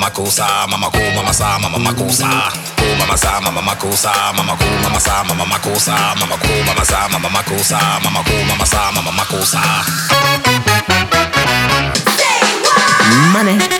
makusa mama ku mama sa mama makusa ku mama sa mama makusa mama ku mama sa mama makusa mama ku mama sa mama makusa mama ku mama sa mama makusa money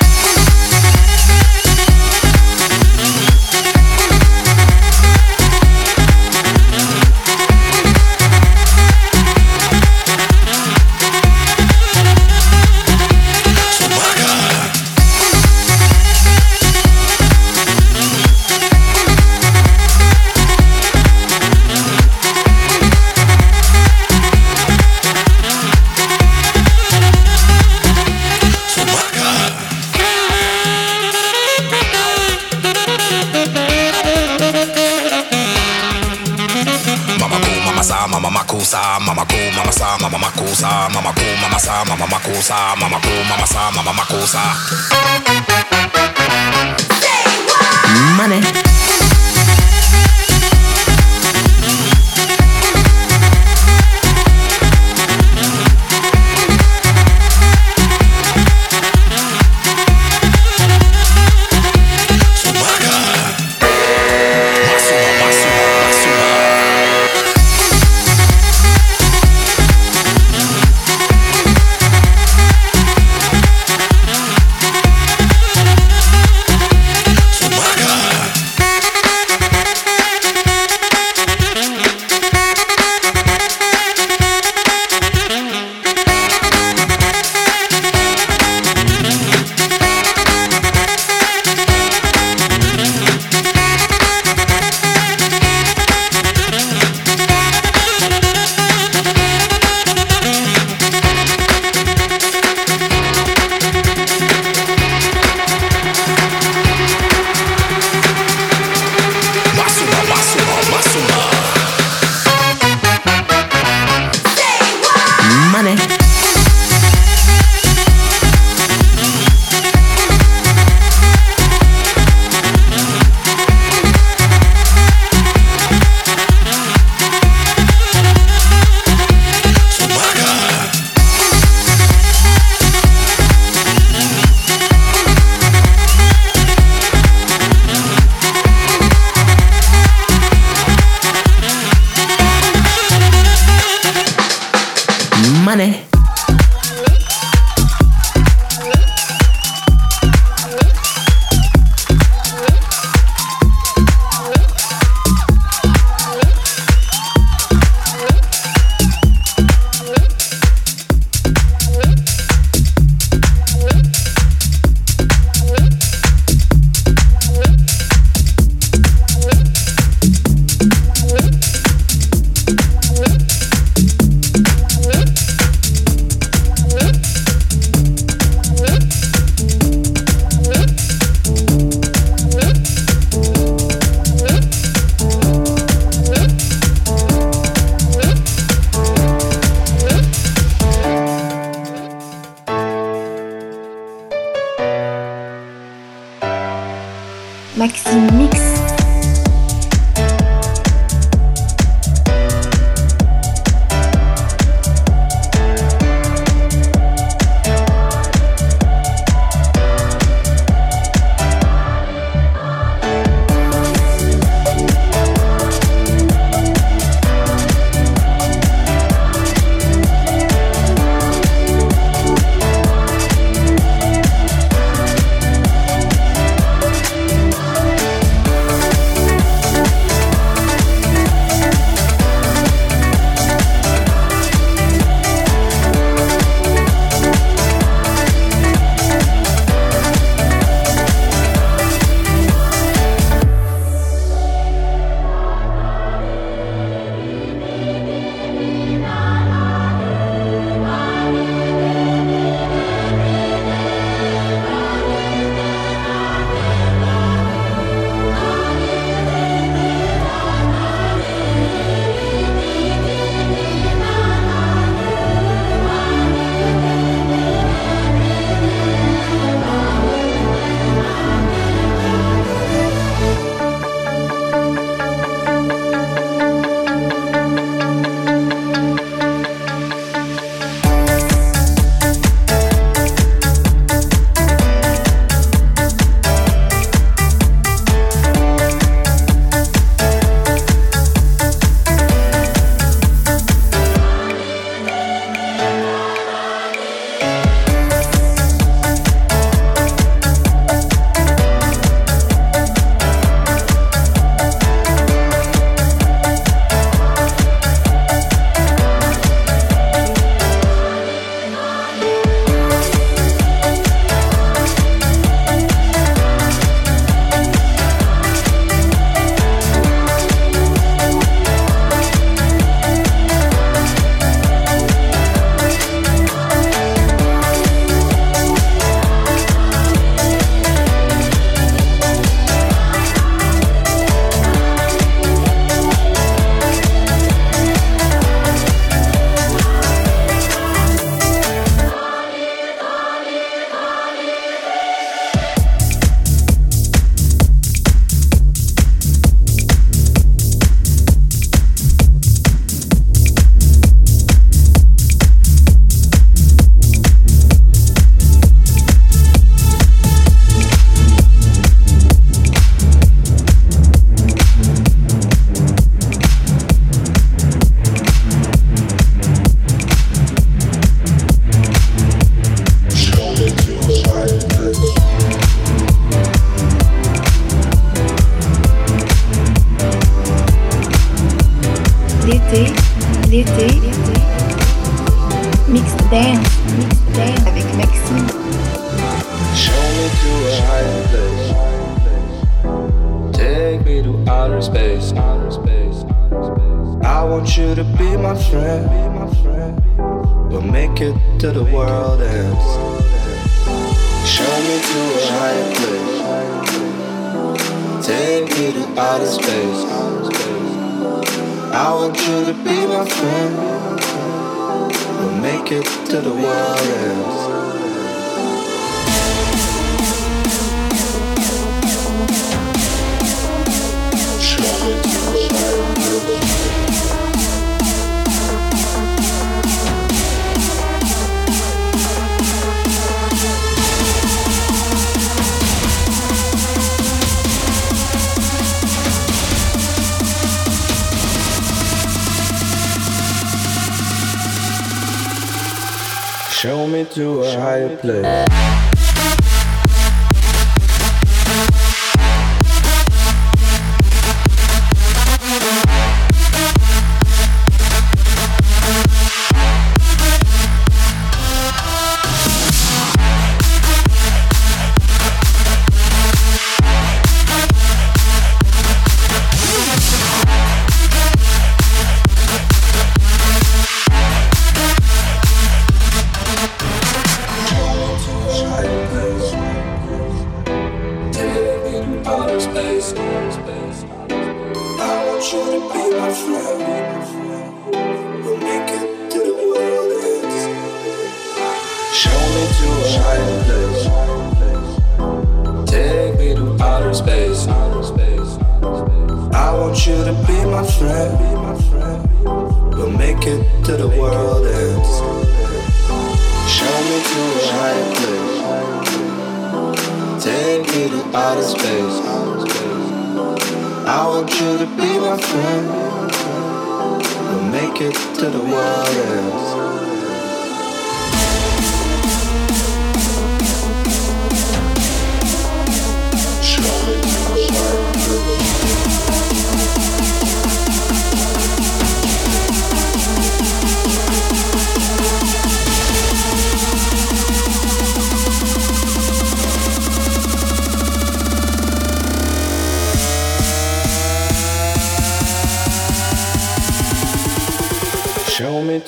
sa, mama ko, mama sa, mama makosa.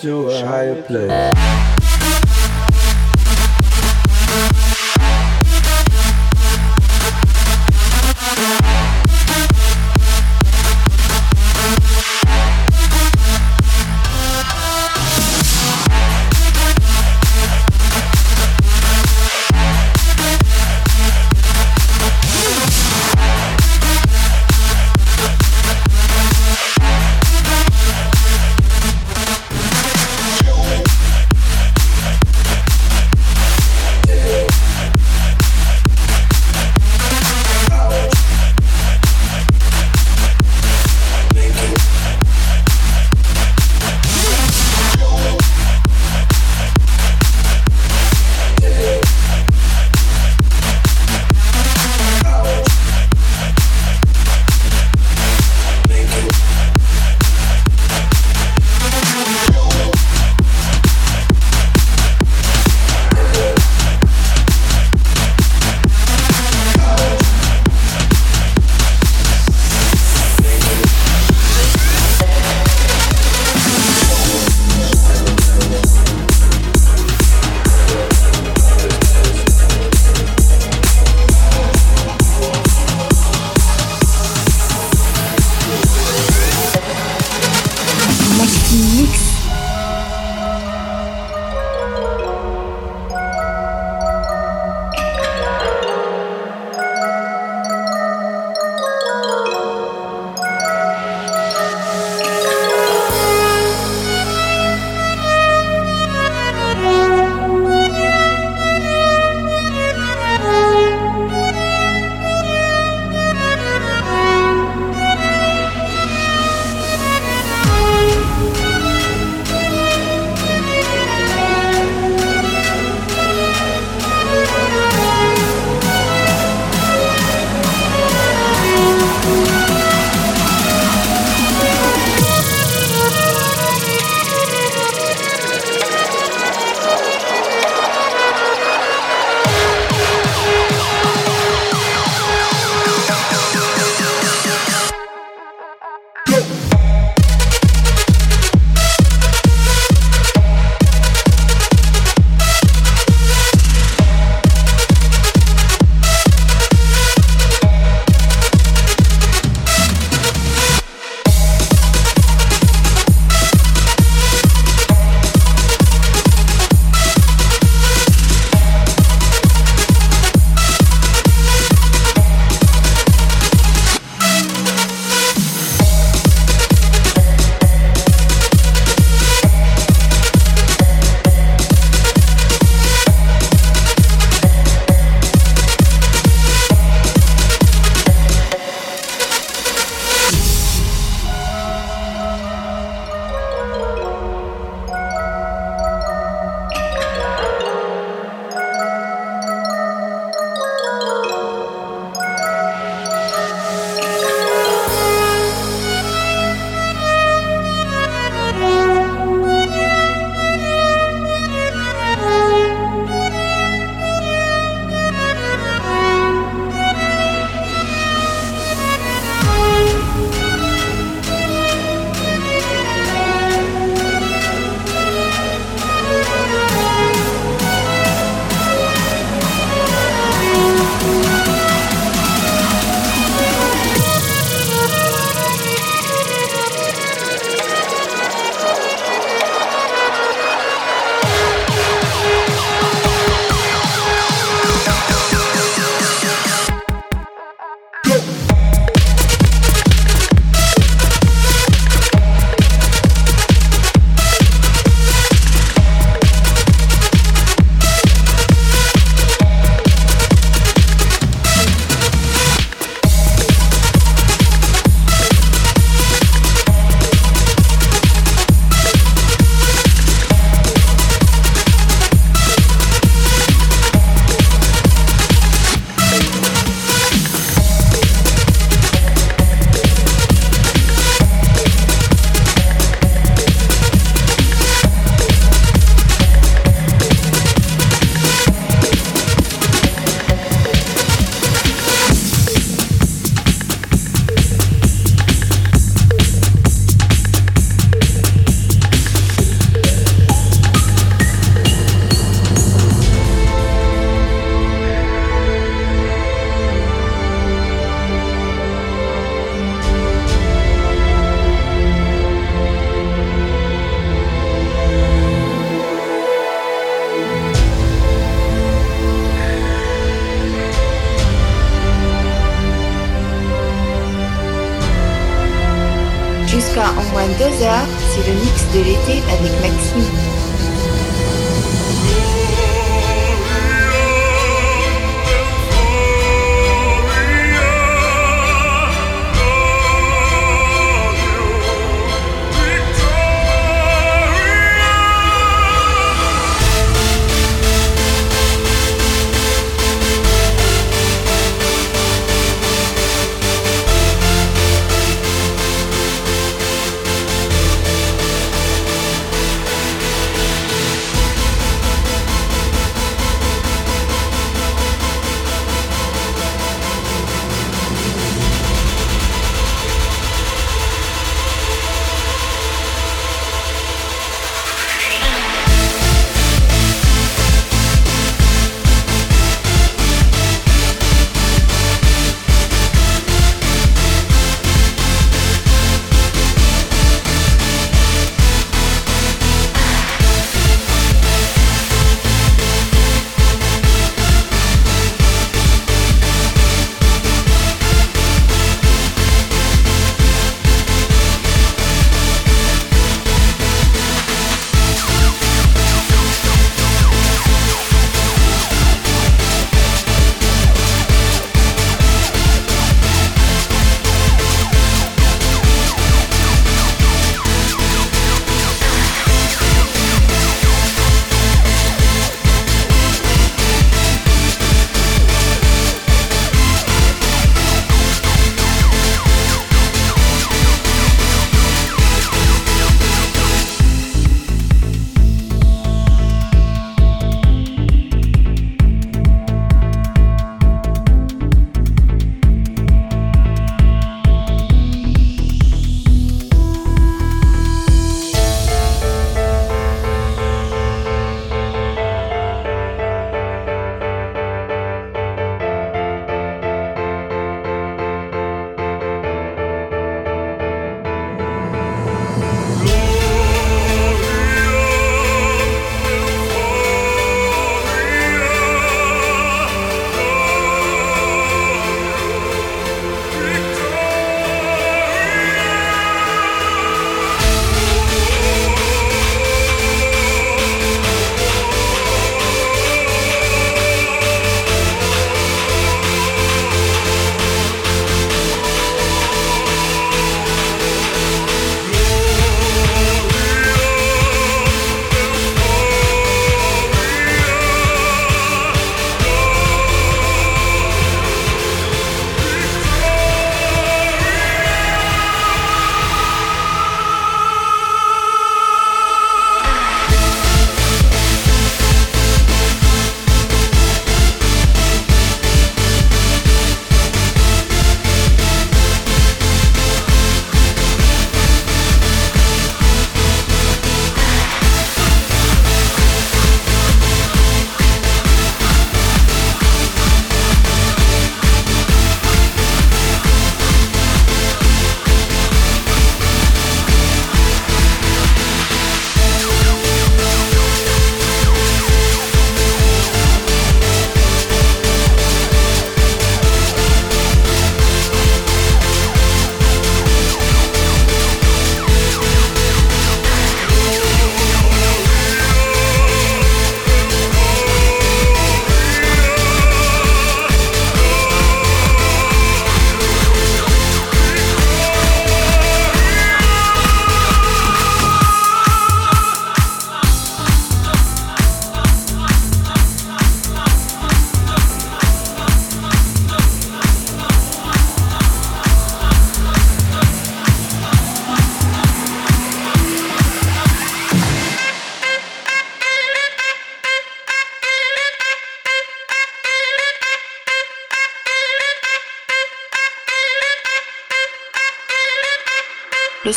to a higher place.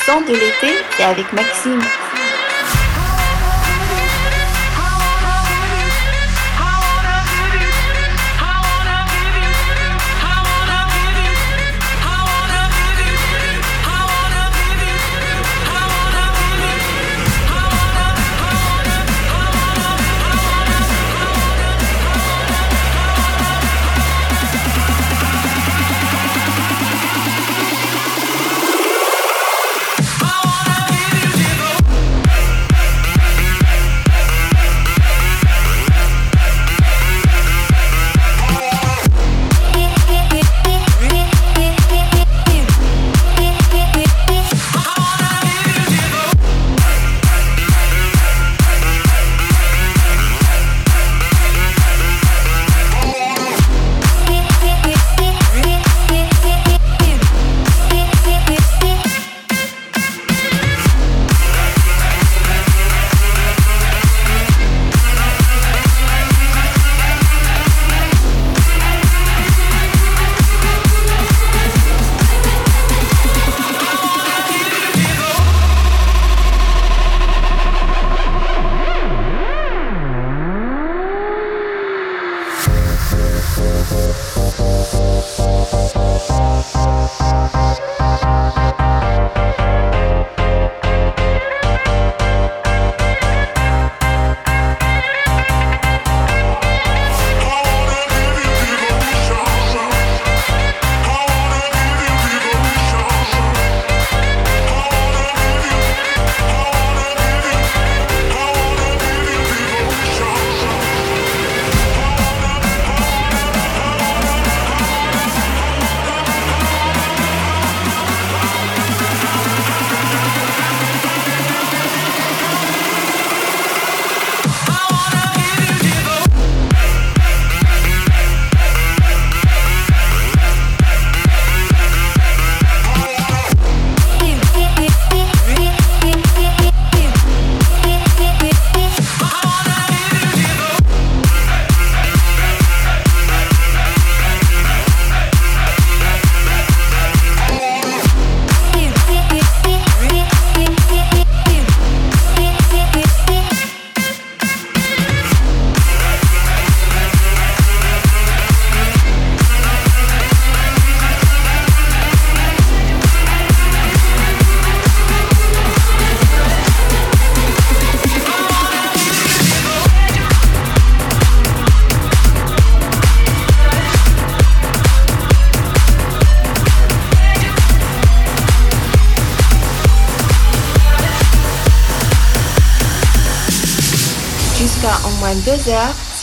De l'été, c'est avec Maxime.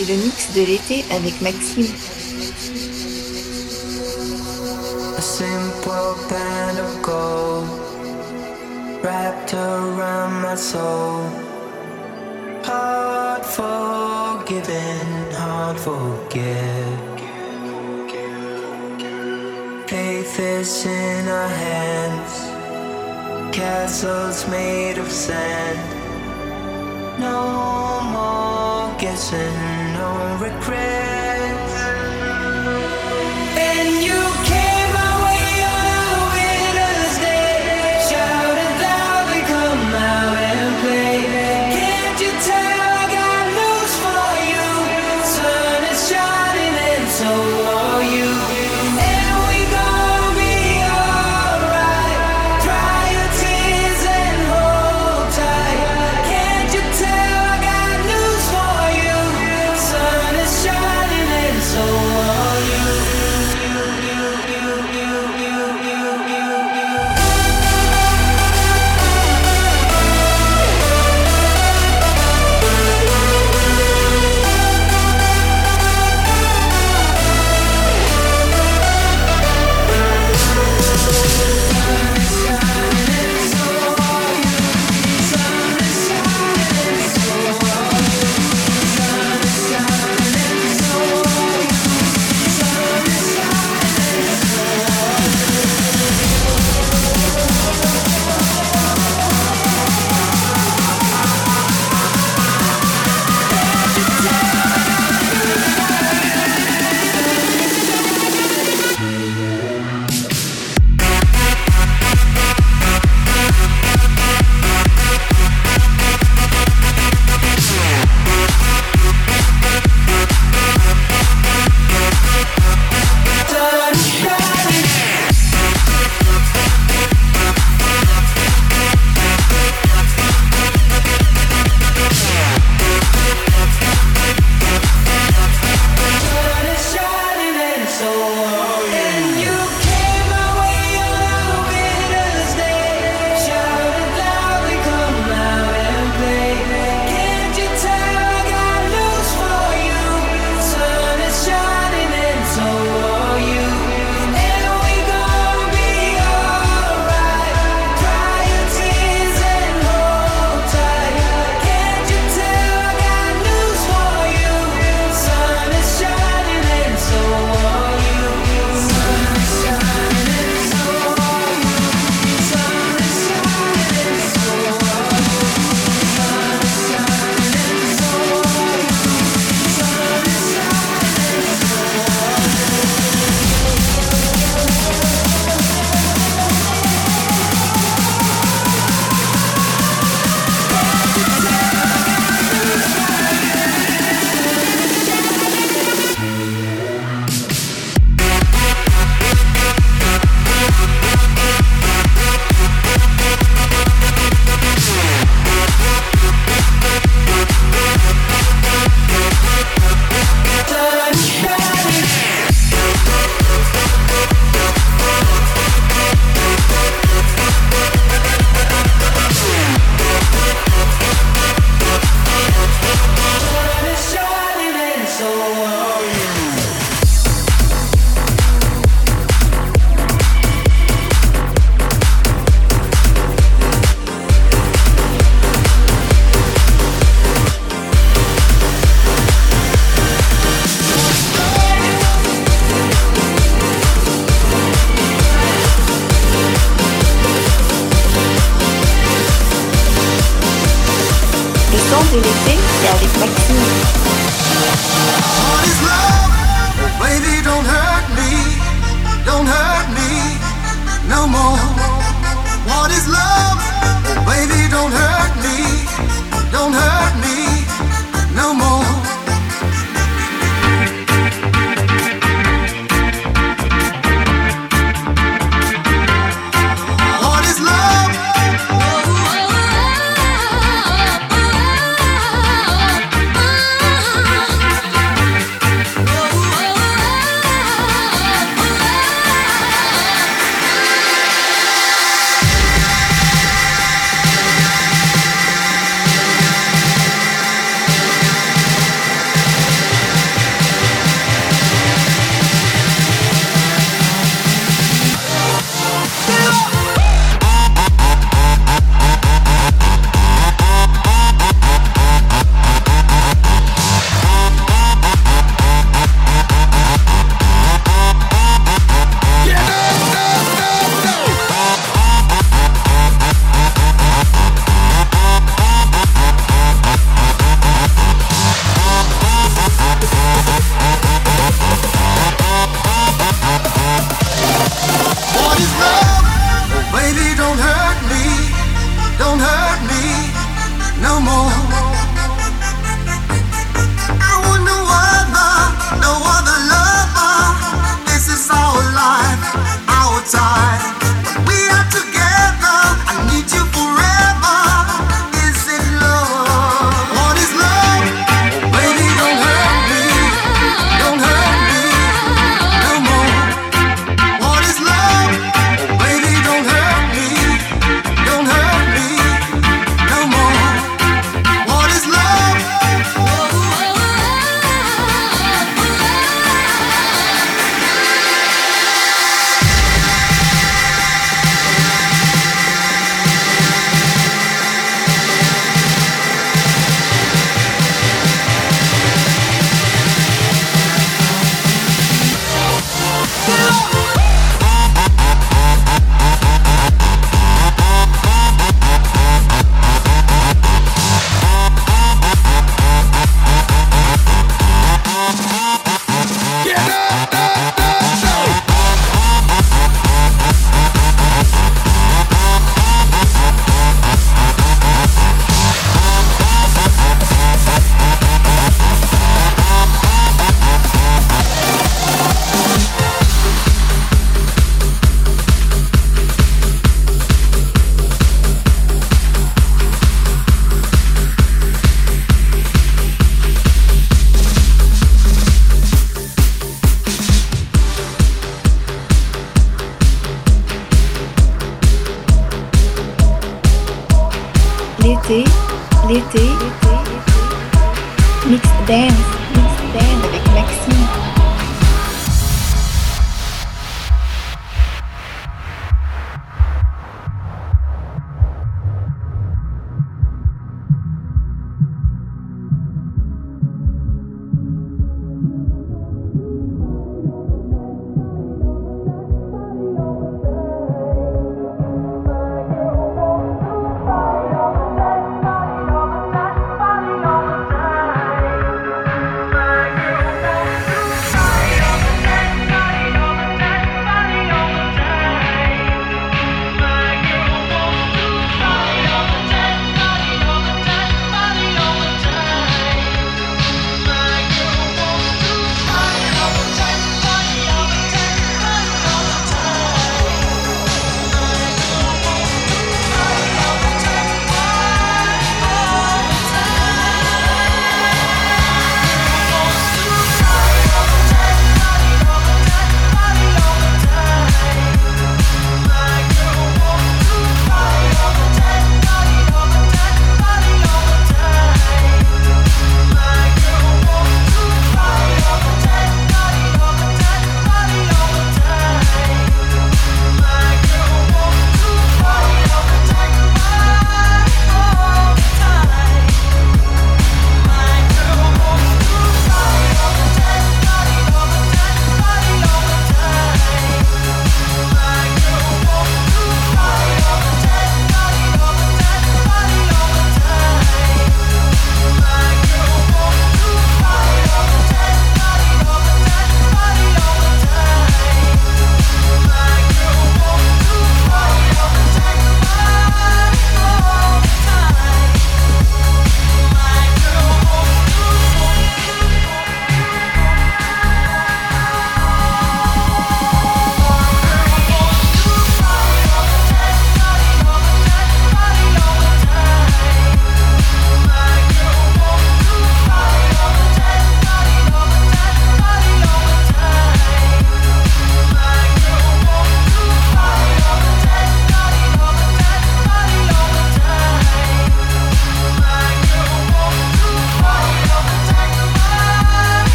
C'est le mix de l'été avec Maxime.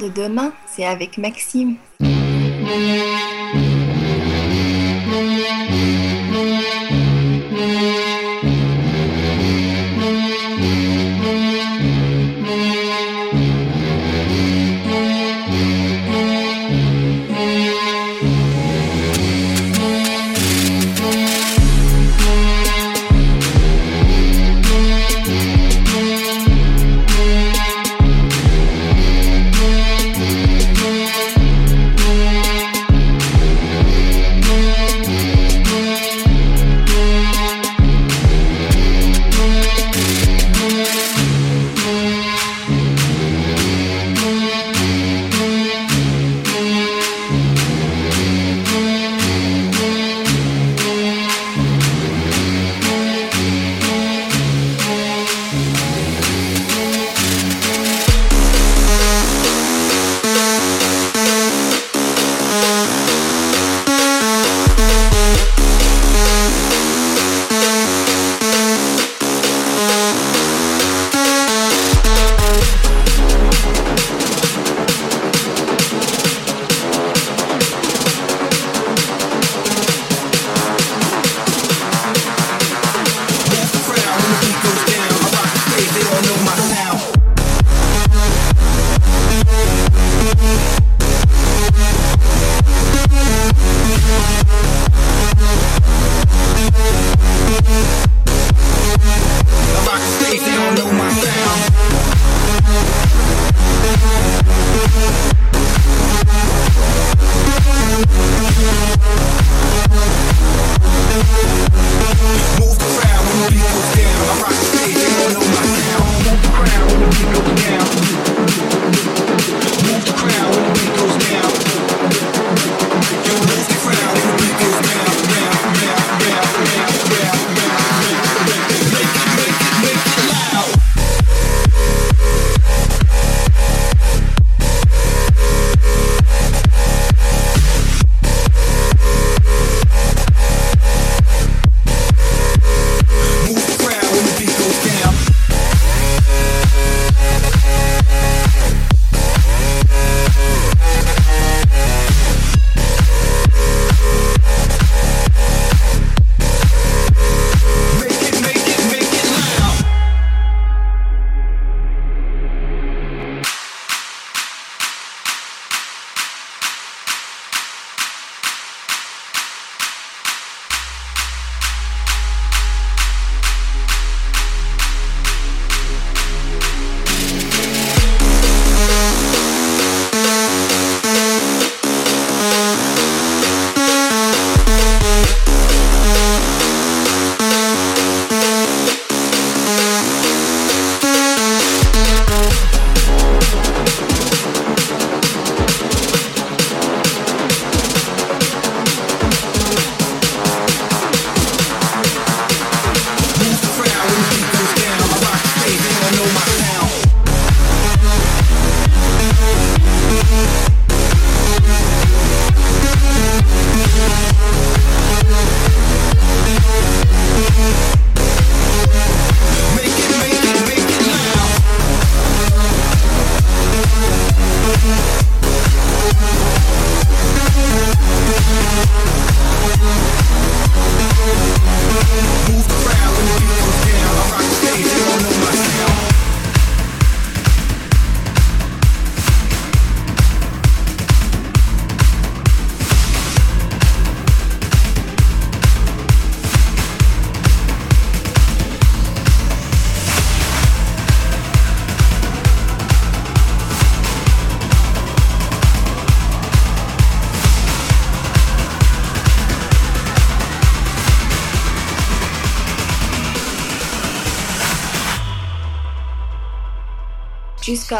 De demain, c'est avec Maxime.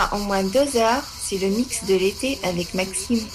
pas en moins deux heures, c'est le mix de l'été avec Maxime.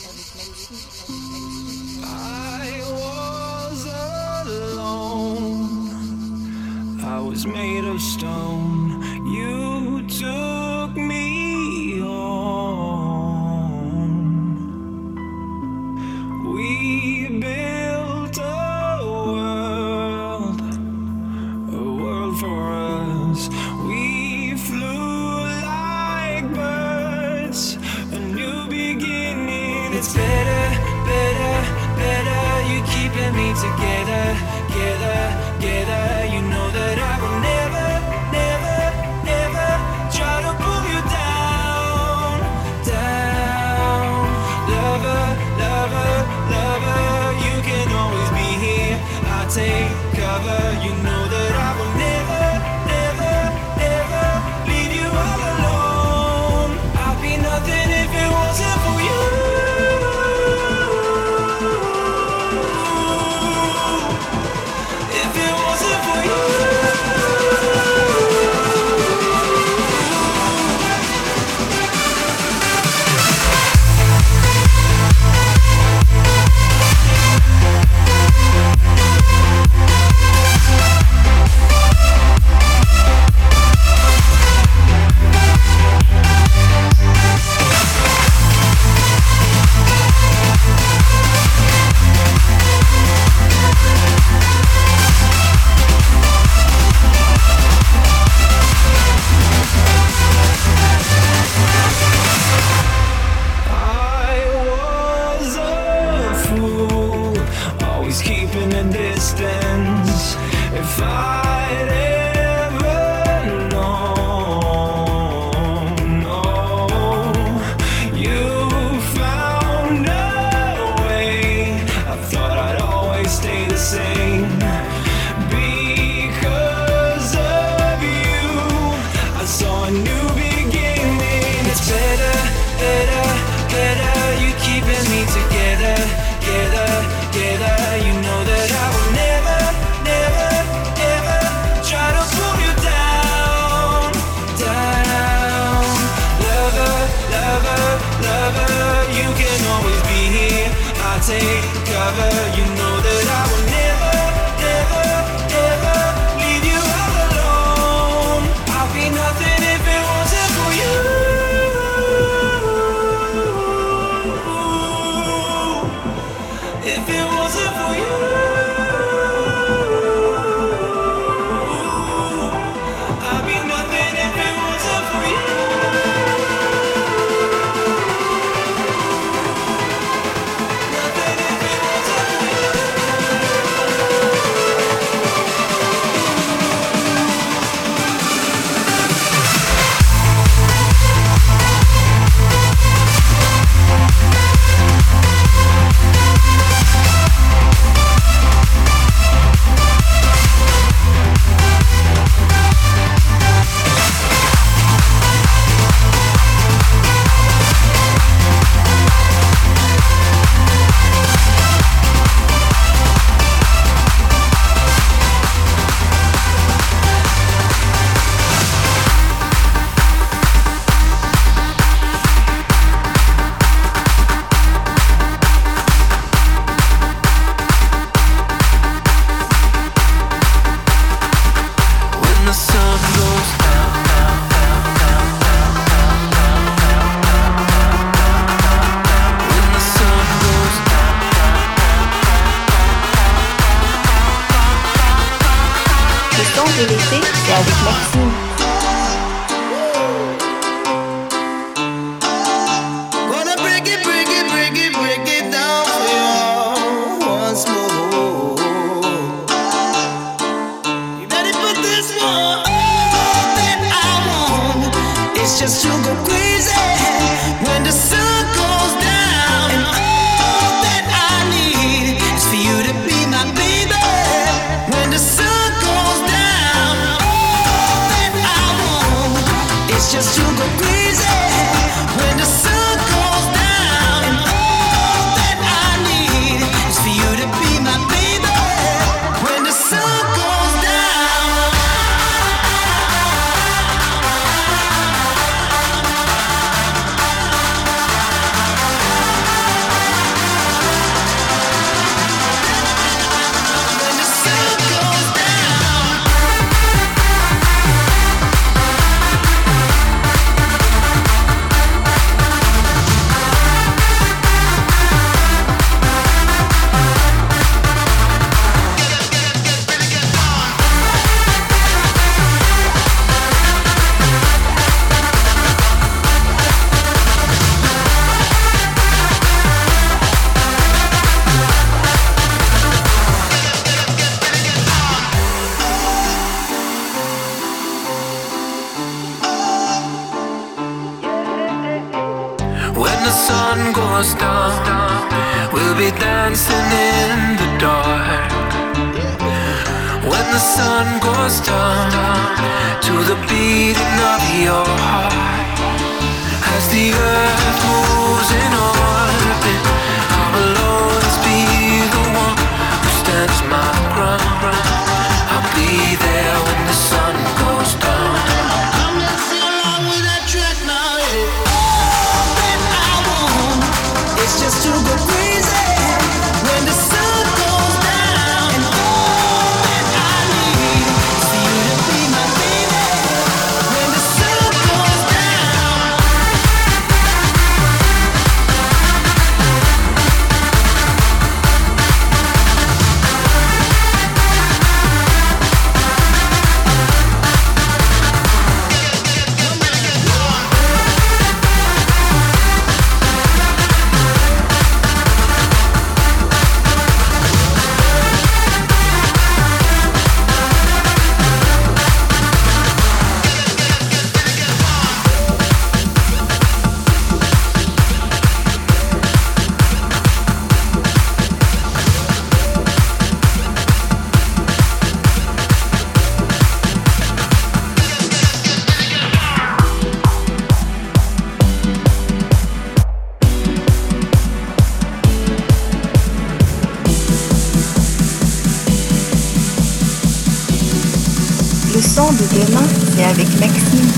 Le son de avec Maxime.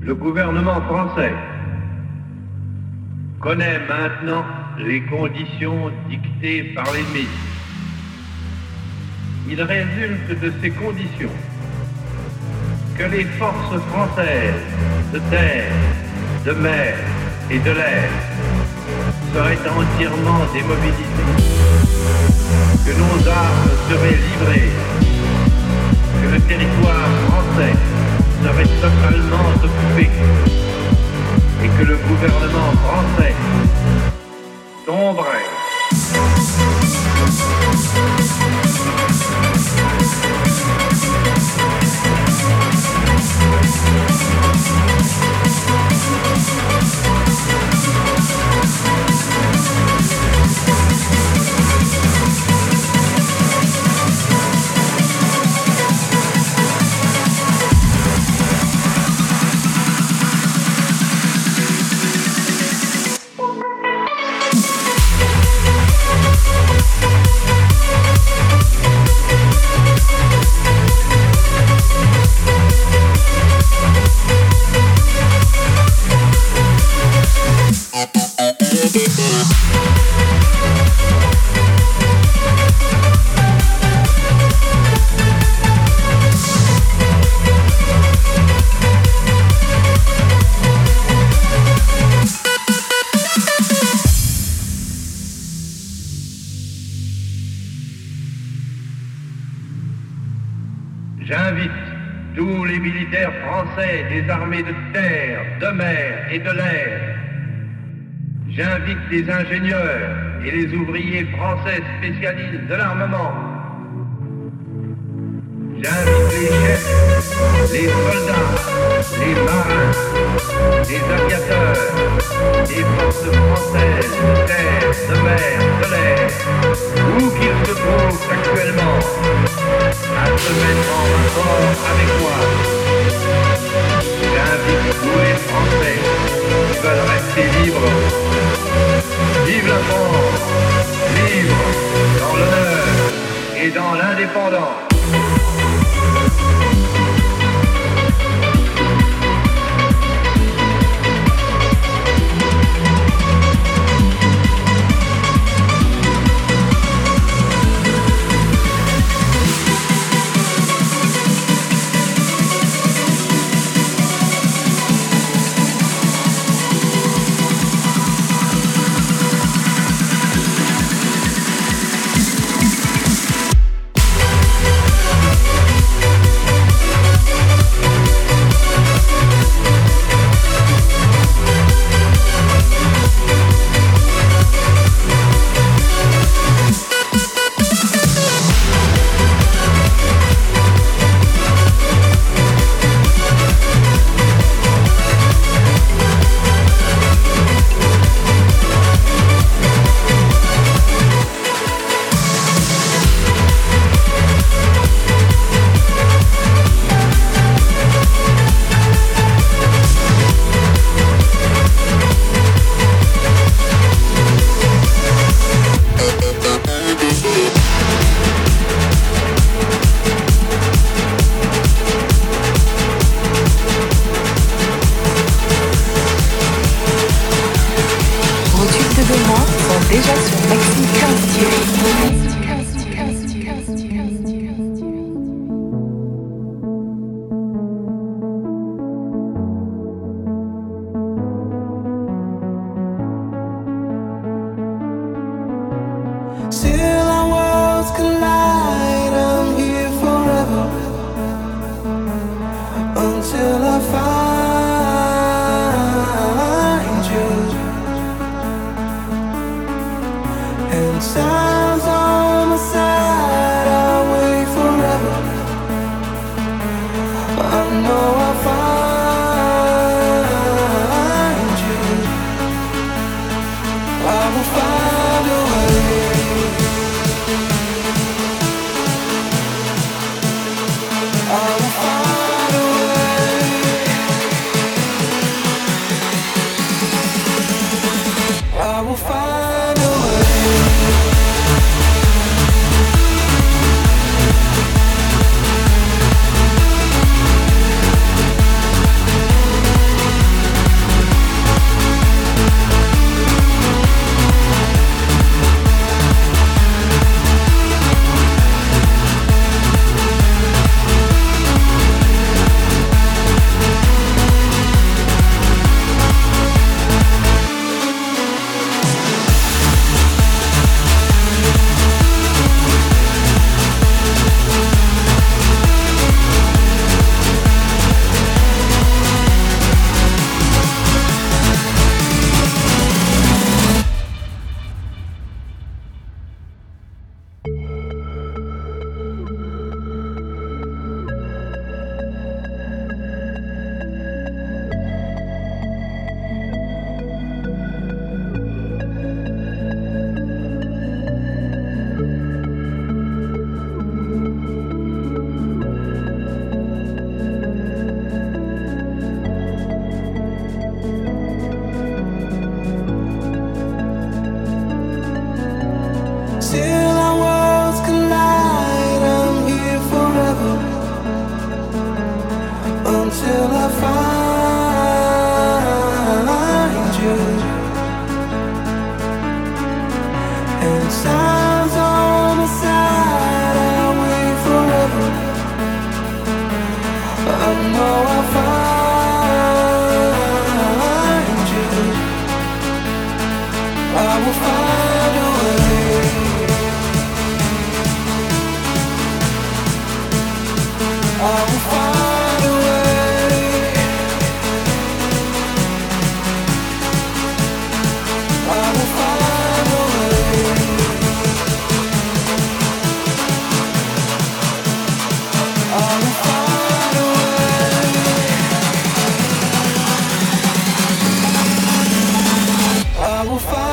Le gouvernement français connaît maintenant les conditions dictées par les médias. Il résulte de ces conditions que les forces françaises de terre, de mer et de l'air seraient entièrement démobilisées, que nos armes seraient livrées, que le territoire français serait totalement occupé. Et que le gouvernement français tomberait. Des armées de terre, de mer et de l'air. J'invite les ingénieurs et les ouvriers français spécialistes de l'armement. J'invite les chefs, les soldats, les marins, les aviateurs, les forces françaises de terre, de mer, de l'air, où qu'ils se trouvent actuellement, à se mettre en rapport avec moi. J'invite tous les Français qui veulent rester libres. Vive la France, libre dans l'honneur et dans l'indépendance.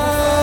love.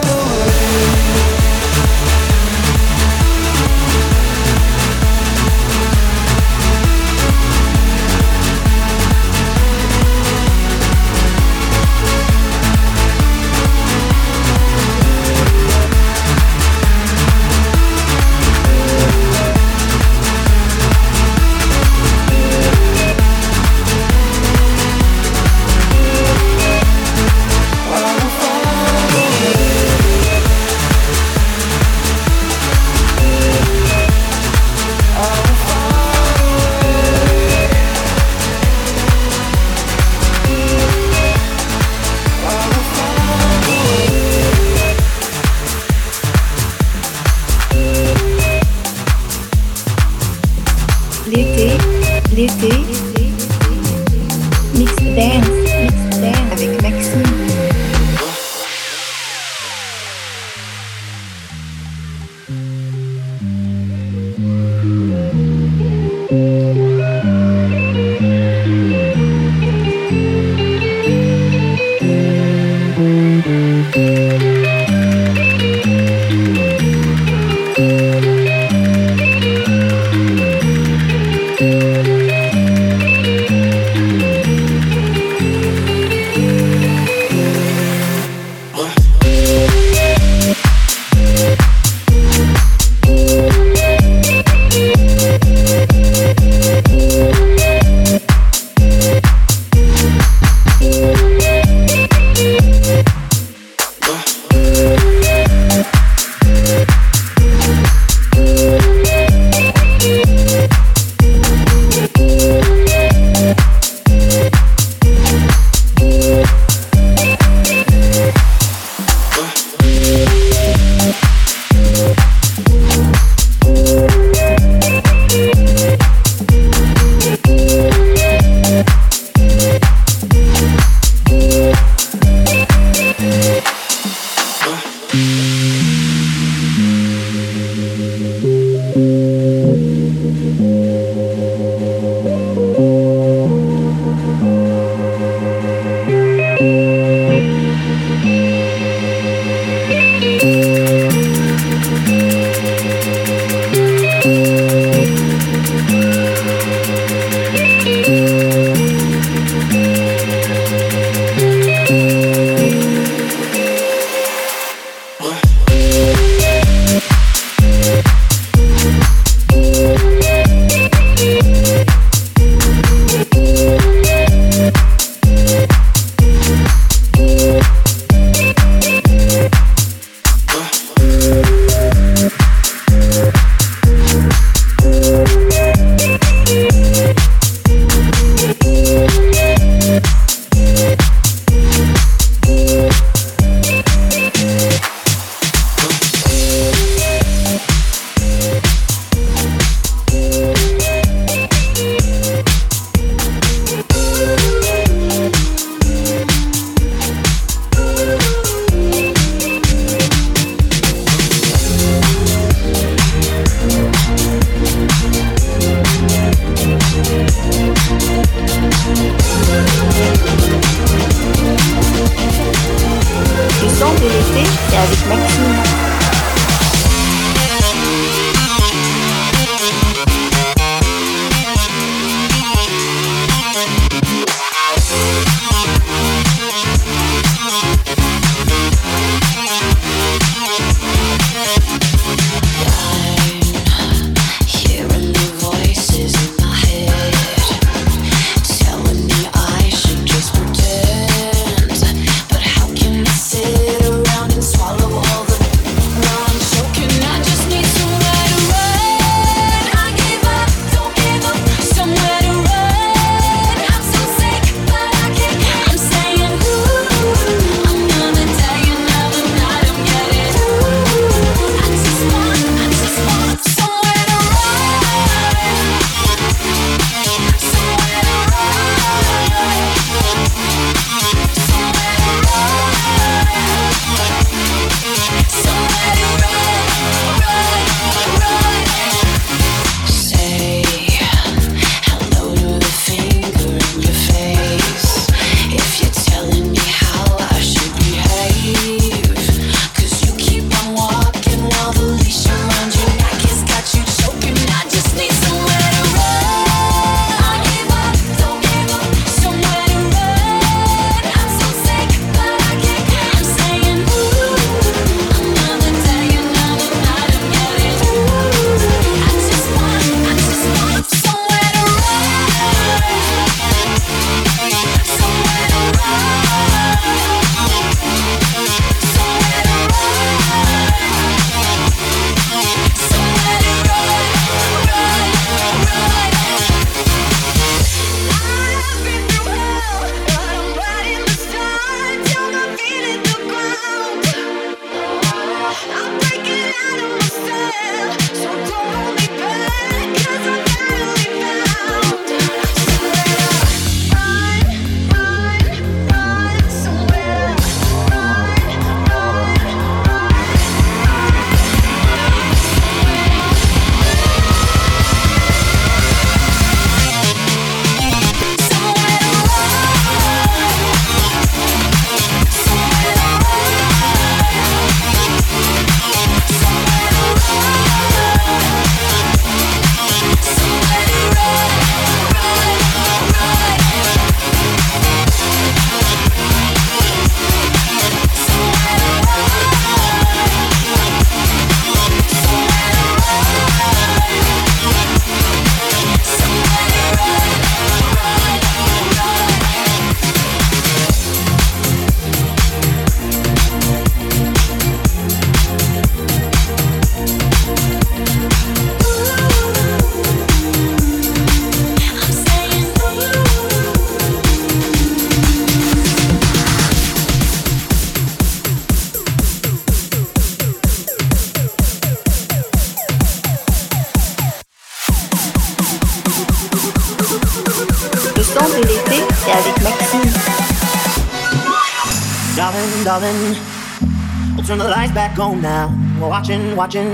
Now. Watching, watching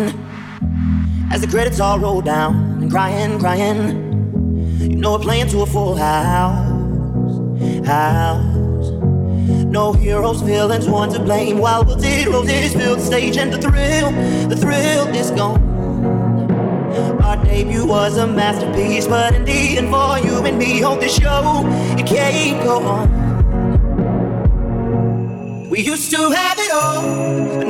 as the credits all roll down and crying, crying. You know we're playing to a full house, house. No heroes, villains, one to blame. While we'll zero this fill the stage and the thrill, the thrill is gone. Our debut was a masterpiece, but in the end, for you and me, on this show, it can't go on. We used to have it all,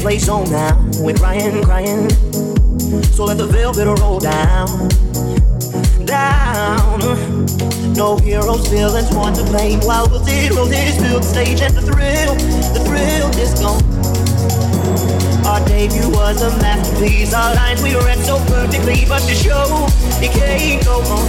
The on now. We're crying, crying, so let the velvet roll down, down. No heroes, villains, one to blame. While the zero is built stage and the thrill, the thrill is gone. Our debut was a masterpiece. Our lines we read so perfectly, but the show it can't go on.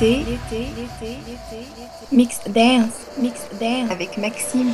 L'été, mix dance, mix dance. Avec Maxime.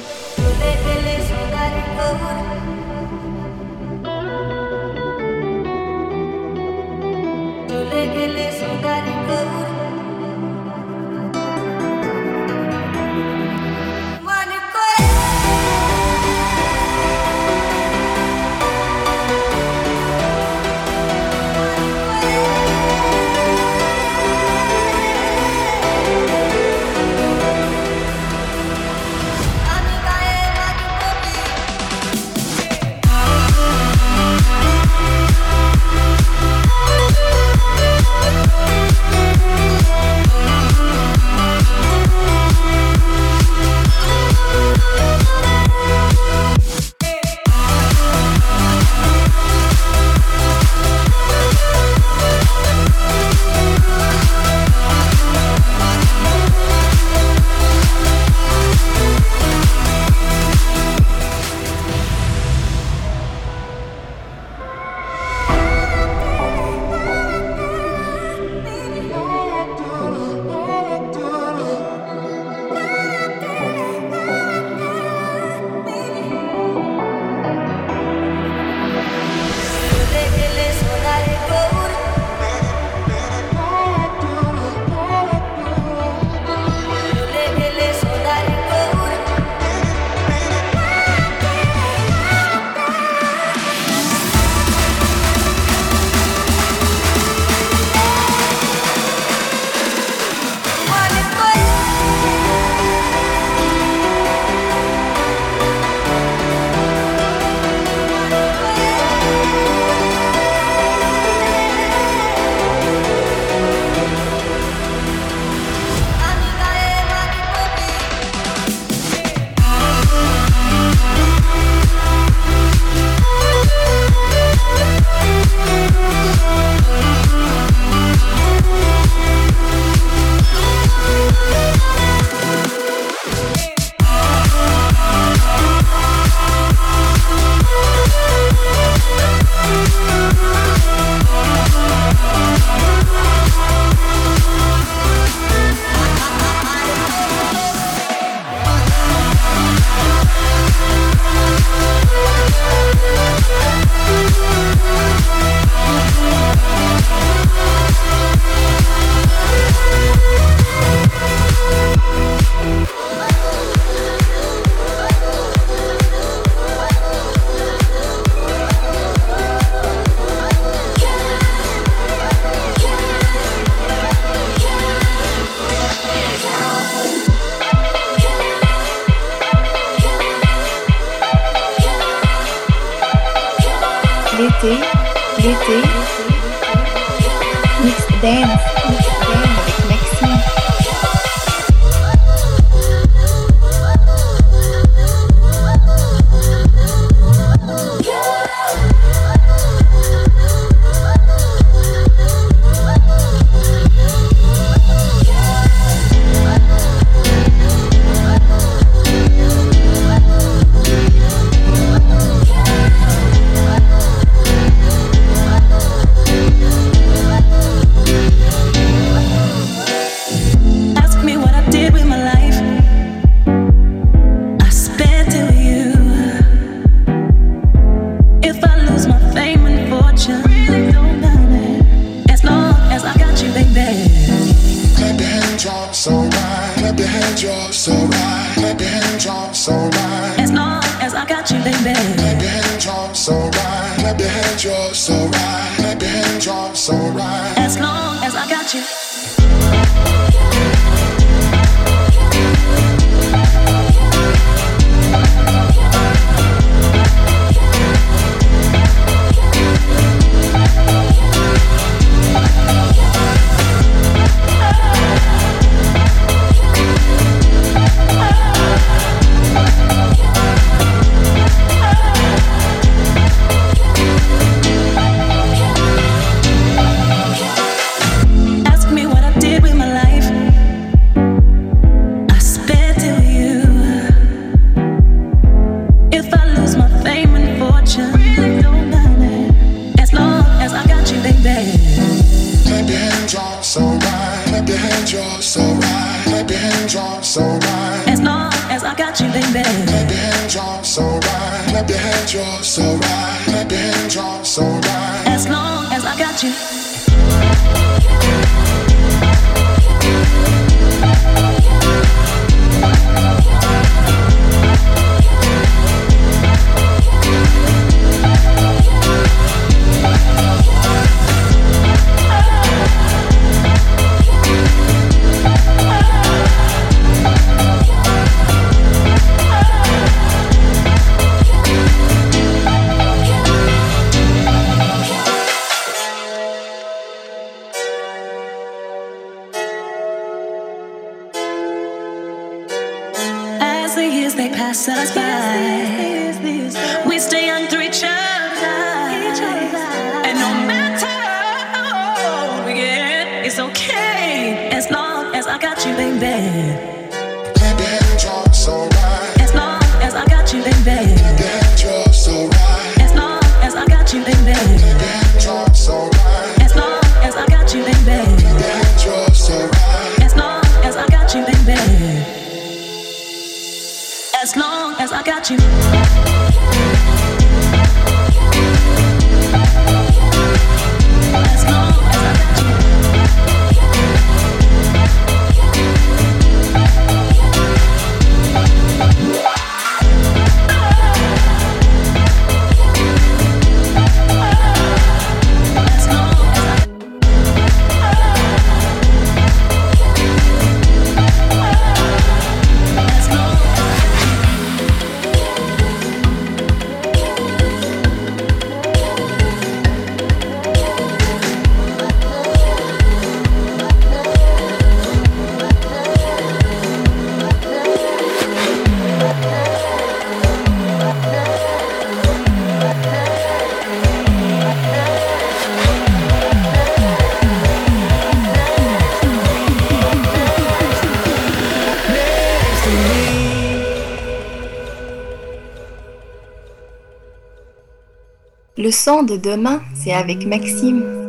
Son de demain, c'est avec Maxime.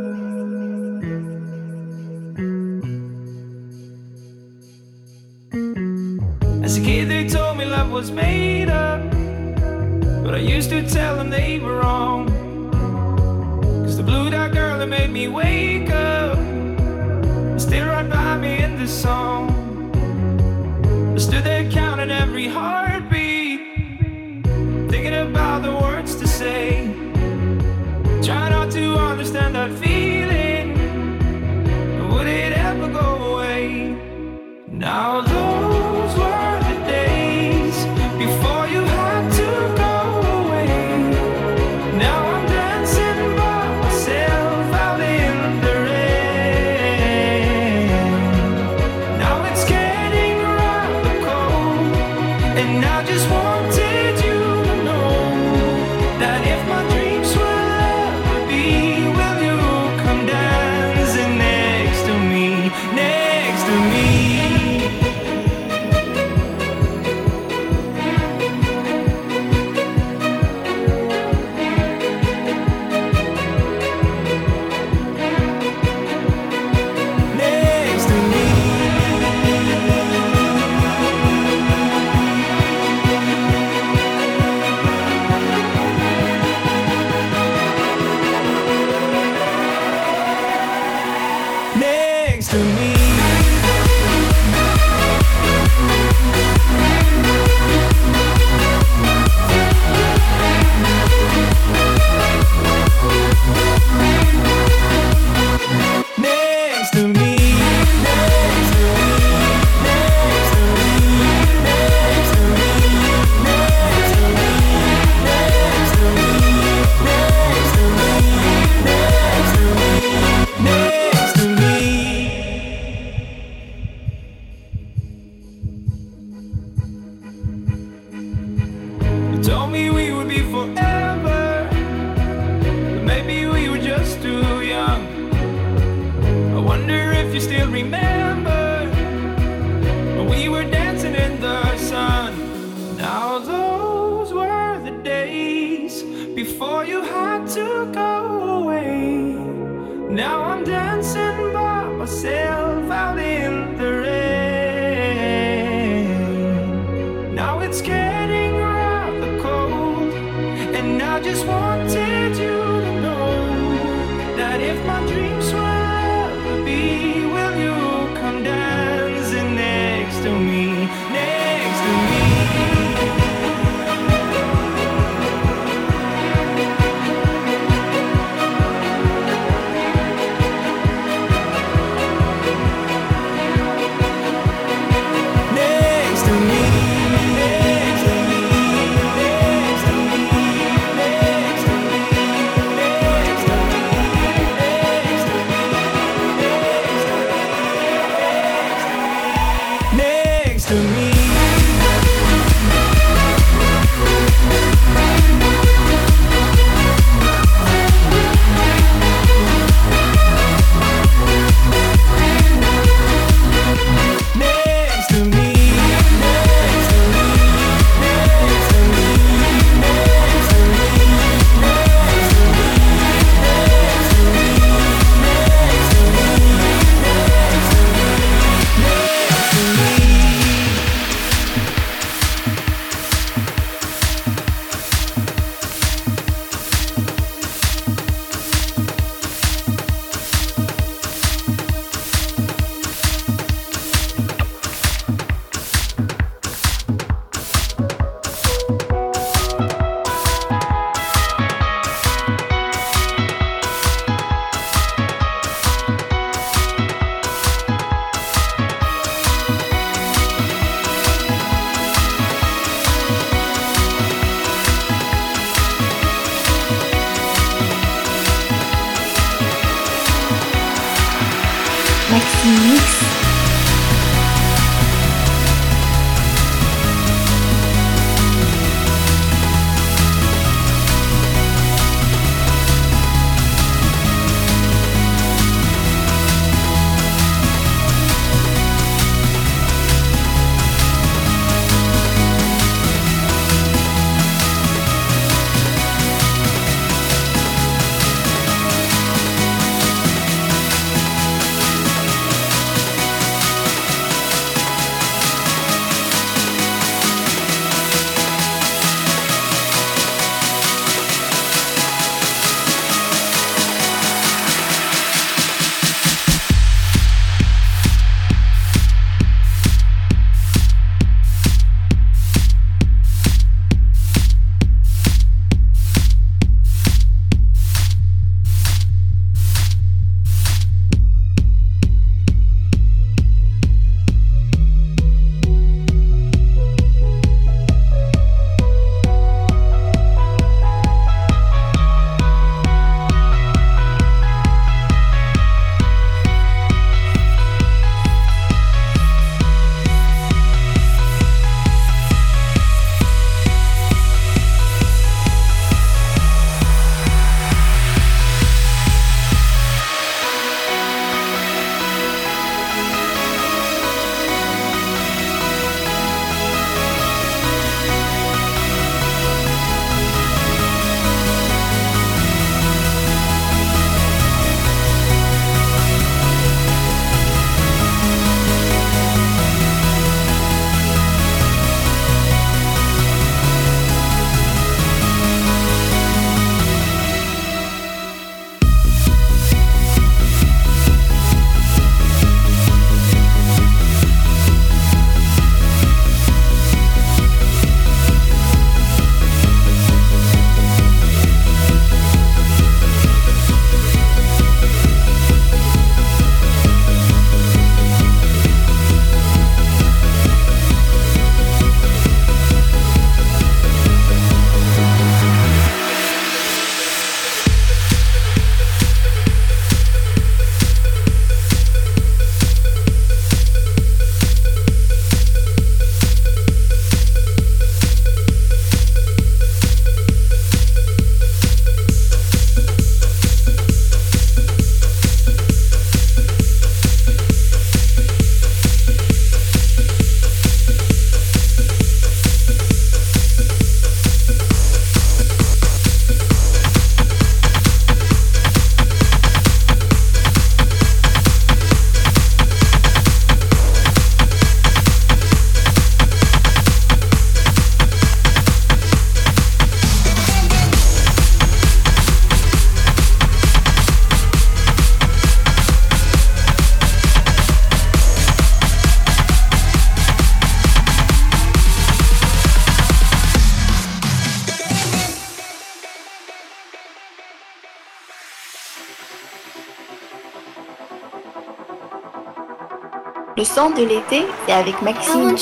sang de l'été, c'est avec Maxime.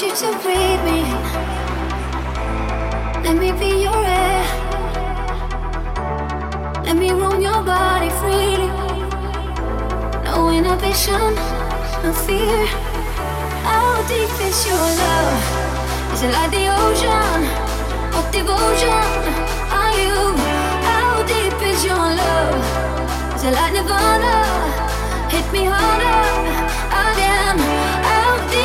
Let me be your air. Let me roam your body freely. No inhibition, no fear. How deep is your love? Is it like the ocean? What devotion? Are you? How deep is your love? Is it like Nirvana? Hit me harder.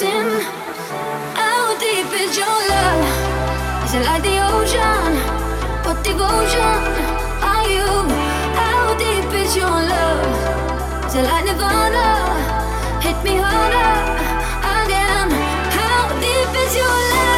How deep is your love? Is it like the ocean? What devotion are you? How deep is your love? Is it like Nirvana? Hit me harder again. How deep is your love?